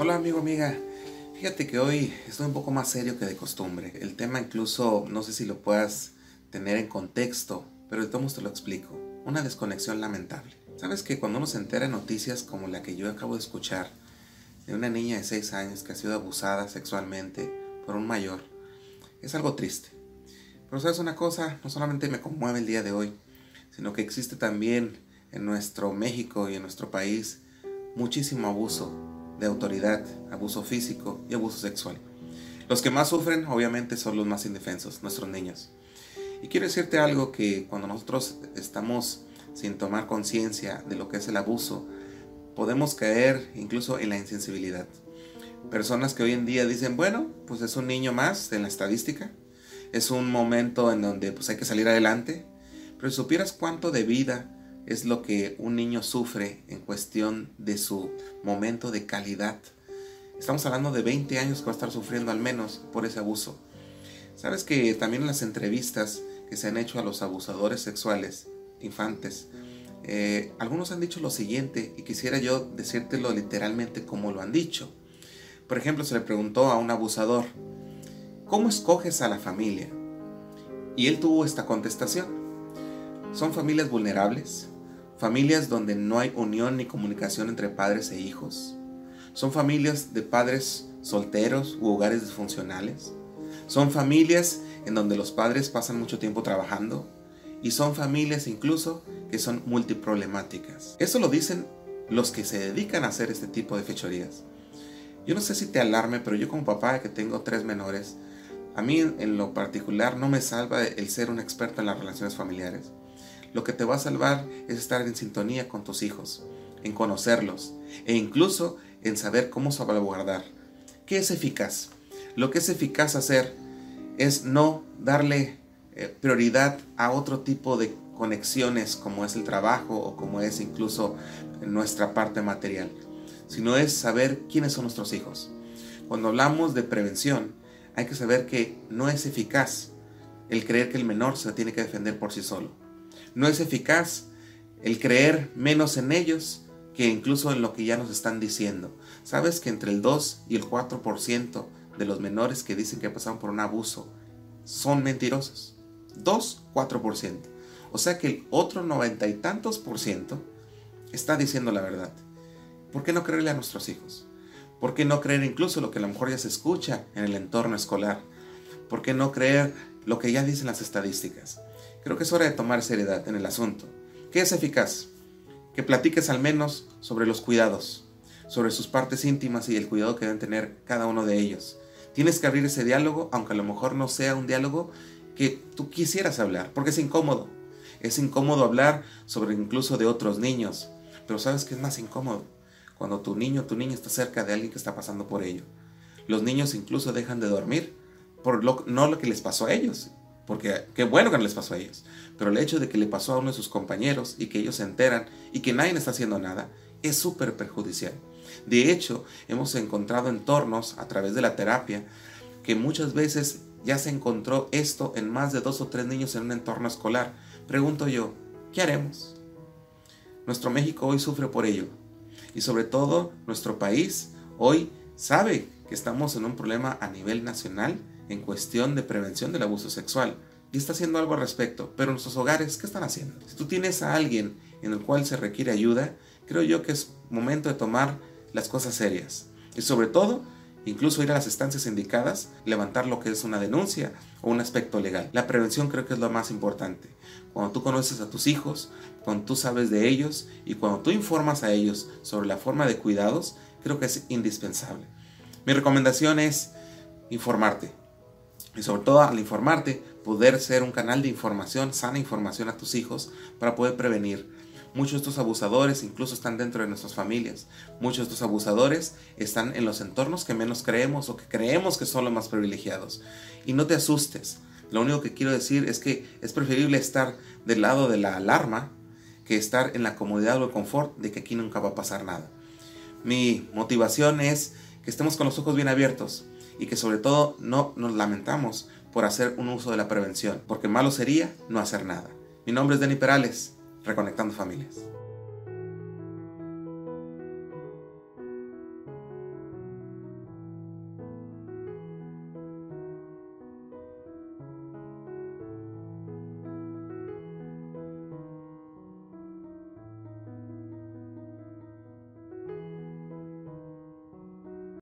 Hola amigo, amiga. Fíjate que hoy estoy un poco más serio que de costumbre. El tema incluso no sé si lo puedas tener en contexto, pero de todos te lo explico. Una desconexión lamentable. Sabes que cuando uno se entera de noticias como la que yo acabo de escuchar, de una niña de 6 años que ha sido abusada sexualmente por un mayor, es algo triste. Pero sabes una cosa, no solamente me conmueve el día de hoy, sino que existe también en nuestro México y en nuestro país muchísimo abuso de autoridad, abuso físico y abuso sexual. Los que más sufren obviamente son los más indefensos, nuestros niños. Y quiero decirte algo que cuando nosotros estamos sin tomar conciencia de lo que es el abuso, podemos caer incluso en la insensibilidad. Personas que hoy en día dicen, bueno, pues es un niño más en la estadística, es un momento en donde pues hay que salir adelante, pero supieras cuánto de vida es lo que un niño sufre en cuestión de su momento de calidad. Estamos hablando de 20 años que va a estar sufriendo al menos por ese abuso. Sabes que también en las entrevistas que se han hecho a los abusadores sexuales infantes, eh, algunos han dicho lo siguiente y quisiera yo decírtelo literalmente como lo han dicho. Por ejemplo, se le preguntó a un abusador, ¿cómo escoges a la familia? Y él tuvo esta contestación. Son familias vulnerables, Familias donde no hay unión ni comunicación entre padres e hijos. Son familias de padres solteros u hogares disfuncionales. Son familias en donde los padres pasan mucho tiempo trabajando. Y son familias incluso que son multiproblemáticas. Eso lo dicen los que se dedican a hacer este tipo de fechorías. Yo no sé si te alarme, pero yo como papá que tengo tres menores, a mí en lo particular no me salva el ser un experto en las relaciones familiares. Lo que te va a salvar es estar en sintonía con tus hijos, en conocerlos e incluso en saber cómo salvaguardar. ¿Qué es eficaz? Lo que es eficaz hacer es no darle eh, prioridad a otro tipo de conexiones como es el trabajo o como es incluso nuestra parte material, sino es saber quiénes son nuestros hijos. Cuando hablamos de prevención, hay que saber que no es eficaz el creer que el menor se tiene que defender por sí solo no es eficaz el creer menos en ellos que incluso en lo que ya nos están diciendo. ¿Sabes que entre el 2 y el 4% de los menores que dicen que pasaron por un abuso son mentirosos? 2, 4%. O sea que el otro noventa y tantos por ciento está diciendo la verdad. ¿Por qué no creerle a nuestros hijos? ¿Por qué no creer incluso lo que a lo mejor ya se escucha en el entorno escolar? ¿Por qué no creer lo que ya dicen las estadísticas? Creo que es hora de tomar seriedad en el asunto. ¿Qué es eficaz? Que platiques al menos sobre los cuidados, sobre sus partes íntimas y el cuidado que deben tener cada uno de ellos. Tienes que abrir ese diálogo, aunque a lo mejor no sea un diálogo que tú quisieras hablar, porque es incómodo. Es incómodo hablar sobre incluso de otros niños, pero ¿sabes qué es más incómodo? Cuando tu niño o tu niña está cerca de alguien que está pasando por ello. Los niños incluso dejan de dormir por lo, no lo que les pasó a ellos, porque qué bueno que no les pasó a ellos. Pero el hecho de que le pasó a uno de sus compañeros y que ellos se enteran y que nadie está haciendo nada, es súper perjudicial. De hecho, hemos encontrado entornos a través de la terapia que muchas veces ya se encontró esto en más de dos o tres niños en un entorno escolar. Pregunto yo, ¿qué haremos? Nuestro México hoy sufre por ello. Y sobre todo, nuestro país hoy sabe que estamos en un problema a nivel nacional en cuestión de prevención del abuso sexual y está haciendo algo al respecto. Pero nuestros hogares, ¿qué están haciendo? Si tú tienes a alguien en el cual se requiere ayuda, creo yo que es momento de tomar las cosas serias. Y sobre todo, incluso ir a las instancias indicadas, levantar lo que es una denuncia o un aspecto legal. La prevención creo que es lo más importante. Cuando tú conoces a tus hijos, cuando tú sabes de ellos y cuando tú informas a ellos sobre la forma de cuidados, creo que es indispensable. Mi recomendación es informarte, y sobre todo al informarte, poder ser un canal de información, sana información a tus hijos para poder prevenir. Muchos de estos abusadores incluso están dentro de nuestras familias. Muchos de estos abusadores están en los entornos que menos creemos o que creemos que son los más privilegiados. Y no te asustes. Lo único que quiero decir es que es preferible estar del lado de la alarma que estar en la comodidad o el confort de que aquí nunca va a pasar nada. Mi motivación es que estemos con los ojos bien abiertos y que sobre todo no nos lamentamos por hacer un uso de la prevención, porque malo sería no hacer nada. Mi nombre es Denny Perales, Reconectando Familias.